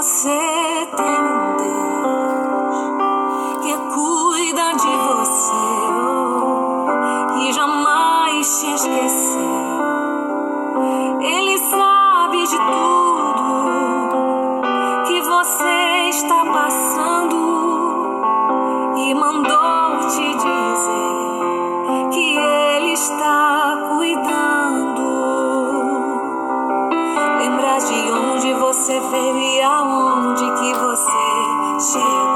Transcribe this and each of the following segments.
você tem um Deus que cuida de você e jamais te esqueceu. Ele sabe de tudo que você está passando e mandou te dizer que Ele está cuidando. Lembrar de onde você veio chegou.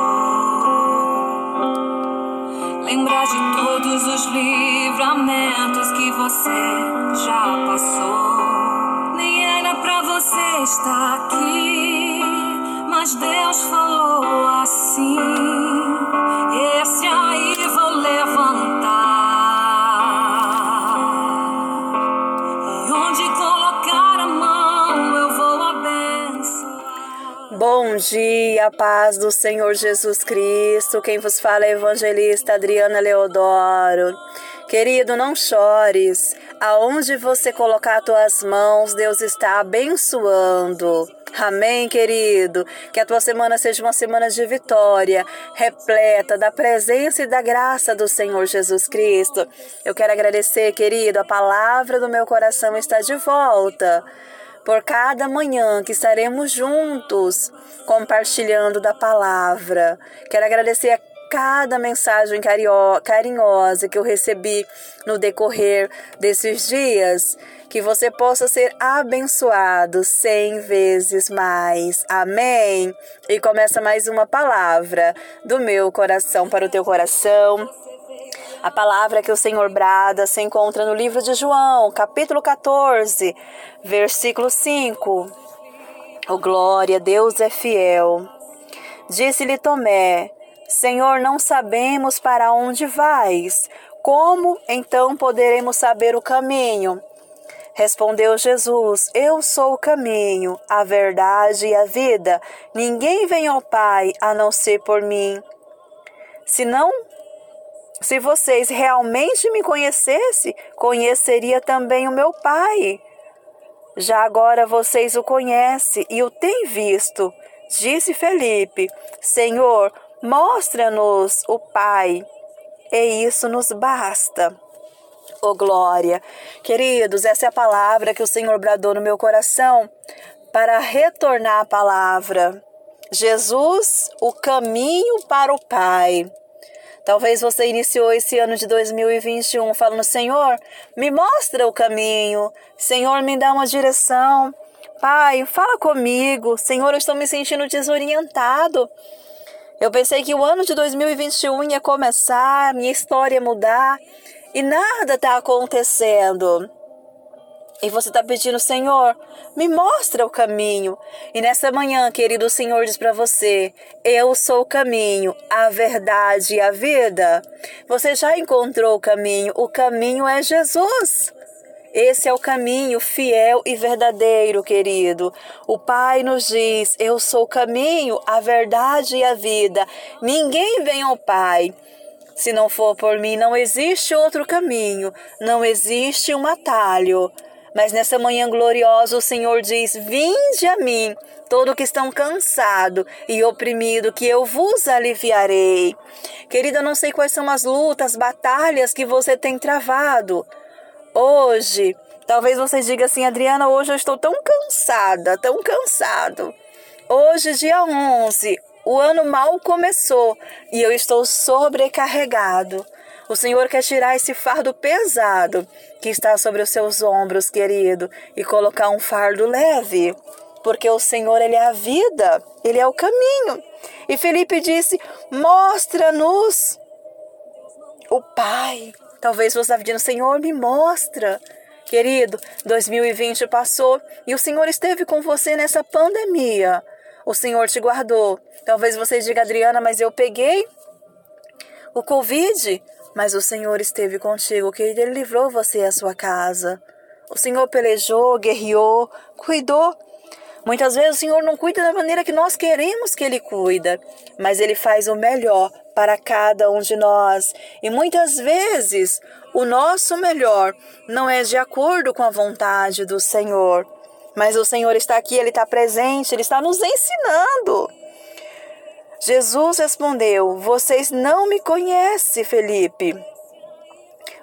Lembrar de todos os livramentos que você já passou. Nem era pra você estar aqui, mas Deus falou assim: Esse aí vou levantar. E onde colocar a mão eu vou abençoar. Bom dia, paz do Senhor Jesus Cristo. Quem vos fala é a evangelista Adriana Leodoro. Querido, não chores. Aonde você colocar tuas mãos, Deus está abençoando. Amém, querido. Que a tua semana seja uma semana de vitória, repleta da presença e da graça do Senhor Jesus Cristo. Eu quero agradecer, querido, a palavra do meu coração está de volta por cada manhã que estaremos juntos compartilhando da palavra. Quero agradecer a cada mensagem carinhosa que eu recebi no decorrer desses dias. Que você possa ser abençoado cem vezes mais. Amém? E começa mais uma palavra do meu coração para o teu coração. A palavra que o Senhor brada se encontra no livro de João, capítulo 14, versículo 5. Oh, glória, Deus é fiel. Disse-lhe Tomé: Senhor, não sabemos para onde vais. Como então poderemos saber o caminho? Respondeu Jesus: Eu sou o caminho, a verdade e a vida. Ninguém vem ao Pai a não ser por mim. Se não se vocês realmente me conhecessem, conheceria também o meu Pai. Já agora vocês o conhecem e o têm visto. Disse Felipe: Senhor, mostra-nos o Pai, e isso nos basta. Oh glória! Queridos, essa é a palavra que o Senhor bradou no meu coração para retornar a palavra. Jesus, o caminho para o Pai. Talvez você iniciou esse ano de 2021 falando: Senhor, me mostra o caminho. Senhor, me dá uma direção. Pai, fala comigo. Senhor, eu estou me sentindo desorientado. Eu pensei que o ano de 2021 ia começar, minha história ia mudar e nada está acontecendo. E você está pedindo, Senhor, me mostra o caminho. E nessa manhã, querido, o Senhor diz para você: Eu sou o caminho, a verdade e a vida. Você já encontrou o caminho, o caminho é Jesus. Esse é o caminho fiel e verdadeiro, querido. O Pai nos diz: Eu sou o caminho, a verdade e a vida. Ninguém vem ao Pai. Se não for por mim, não existe outro caminho, não existe um atalho. Mas nessa manhã gloriosa o Senhor diz: Vinde a mim, todo que estão cansado e oprimido, que eu vos aliviarei. Querida, não sei quais são as lutas, batalhas que você tem travado. Hoje, talvez você diga assim, Adriana, hoje eu estou tão cansada, tão cansado. Hoje, dia 11, o ano mal começou e eu estou sobrecarregado. O Senhor quer tirar esse fardo pesado que está sobre os seus ombros, querido, e colocar um fardo leve, porque o Senhor ele é a vida, ele é o caminho. E Felipe disse: "Mostra-nos o Pai". Talvez você está pedindo: "Senhor, me mostra". Querido, 2020 passou e o Senhor esteve com você nessa pandemia. O Senhor te guardou. Talvez você diga, Adriana, mas eu peguei o Covid, mas o Senhor esteve contigo, que Ele livrou você e a sua casa. O Senhor pelejou, guerreou, cuidou. Muitas vezes o Senhor não cuida da maneira que nós queremos que Ele cuida, mas Ele faz o melhor para cada um de nós. E muitas vezes o nosso melhor não é de acordo com a vontade do Senhor. Mas o Senhor está aqui, Ele está presente, Ele está nos ensinando. Jesus respondeu: Vocês não me conhecem, Felipe.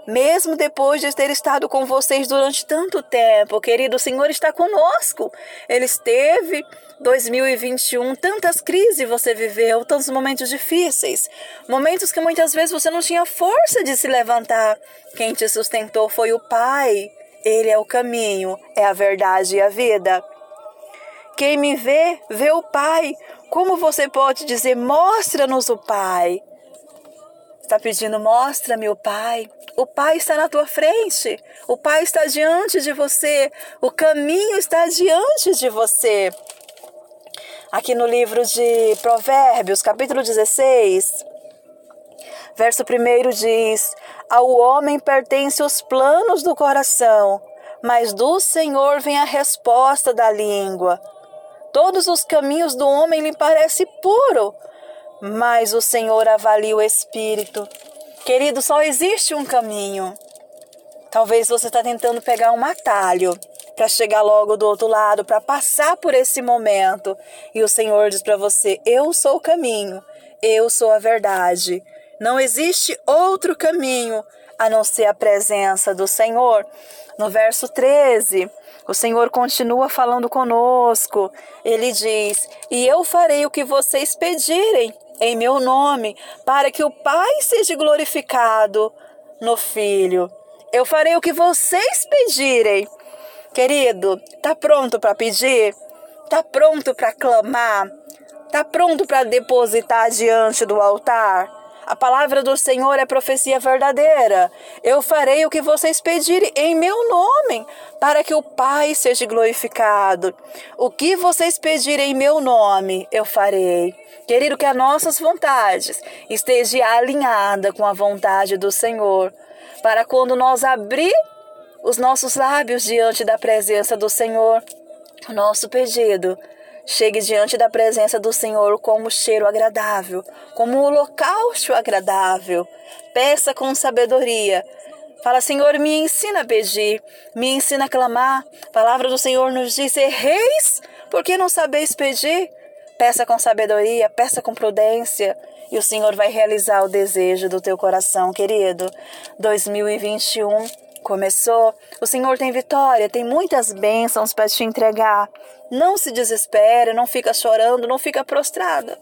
Mesmo depois de ter estado com vocês durante tanto tempo, querido, o Senhor está conosco. Ele esteve 2021, tantas crises você viveu, tantos momentos difíceis, momentos que muitas vezes você não tinha força de se levantar. Quem te sustentou foi o Pai. Ele é o caminho, é a verdade e a vida. Quem me vê, vê o Pai. Como você pode dizer, mostra-nos o Pai? Está pedindo, mostra-me o Pai. O Pai está na tua frente. O Pai está diante de você. O caminho está diante de você. Aqui no livro de Provérbios, capítulo 16, verso 1 diz: Ao homem pertencem os planos do coração, mas do Senhor vem a resposta da língua. Todos os caminhos do homem lhe parecem puro, mas o Senhor avalia o espírito. Querido, só existe um caminho. Talvez você está tentando pegar um atalho para chegar logo do outro lado, para passar por esse momento. E o Senhor diz para você: Eu sou o caminho, eu sou a verdade. Não existe outro caminho a não ser a presença do Senhor. No verso 13, o Senhor continua falando conosco. Ele diz: E eu farei o que vocês pedirem em meu nome, para que o Pai seja glorificado no Filho. Eu farei o que vocês pedirem. Querido, tá pronto para pedir? Tá pronto para clamar? Tá pronto para depositar diante do altar? A palavra do Senhor é profecia verdadeira. Eu farei o que vocês pedirem em meu nome, para que o Pai seja glorificado. O que vocês pedirem em meu nome, eu farei. Querido, que as nossas vontades estejam alinhadas com a vontade do Senhor, para quando nós abrir os nossos lábios diante da presença do Senhor, o nosso pedido Chegue diante da presença do Senhor como cheiro agradável, como um holocausto agradável. Peça com sabedoria. Fala, Senhor, me ensina a pedir, me ensina a clamar. A palavra do Senhor nos diz: reis, por que não sabeis pedir? Peça com sabedoria, peça com prudência, e o Senhor vai realizar o desejo do teu coração, querido. 2021 começou, o Senhor tem vitória, tem muitas bênçãos para te entregar. Não se desespere, não fica chorando, não fica prostrada.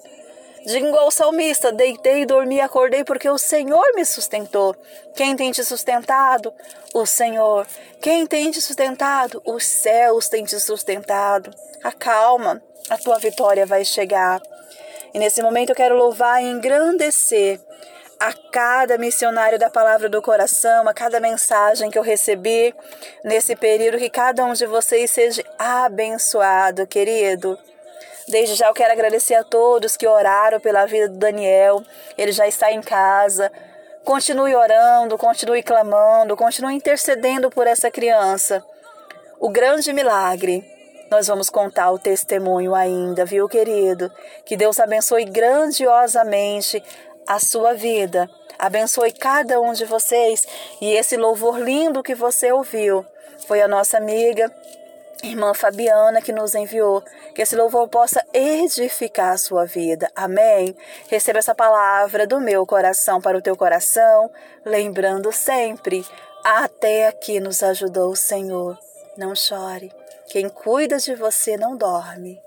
Diga igual o salmista: deitei, dormi, acordei, porque o Senhor me sustentou. Quem tem te sustentado? O Senhor. Quem tem te sustentado? Os céus têm te sustentado. Acalma, a tua vitória vai chegar. E nesse momento eu quero louvar e engrandecer a cada missionário da palavra do coração, a cada mensagem que eu recebi nesse período, que cada um de vocês seja abençoado, querido. Desde já eu quero agradecer a todos que oraram pela vida do Daniel. Ele já está em casa. Continue orando, continue clamando, continue intercedendo por essa criança. O grande milagre nós vamos contar o testemunho ainda, viu, querido? Que Deus abençoe grandiosamente a sua vida. Abençoe cada um de vocês. E esse louvor lindo que você ouviu foi a nossa amiga, irmã Fabiana, que nos enviou. Que esse louvor possa edificar a sua vida. Amém? Receba essa palavra do meu coração para o teu coração, lembrando sempre: até aqui nos ajudou o Senhor. Não chore. Quem cuida de você não dorme.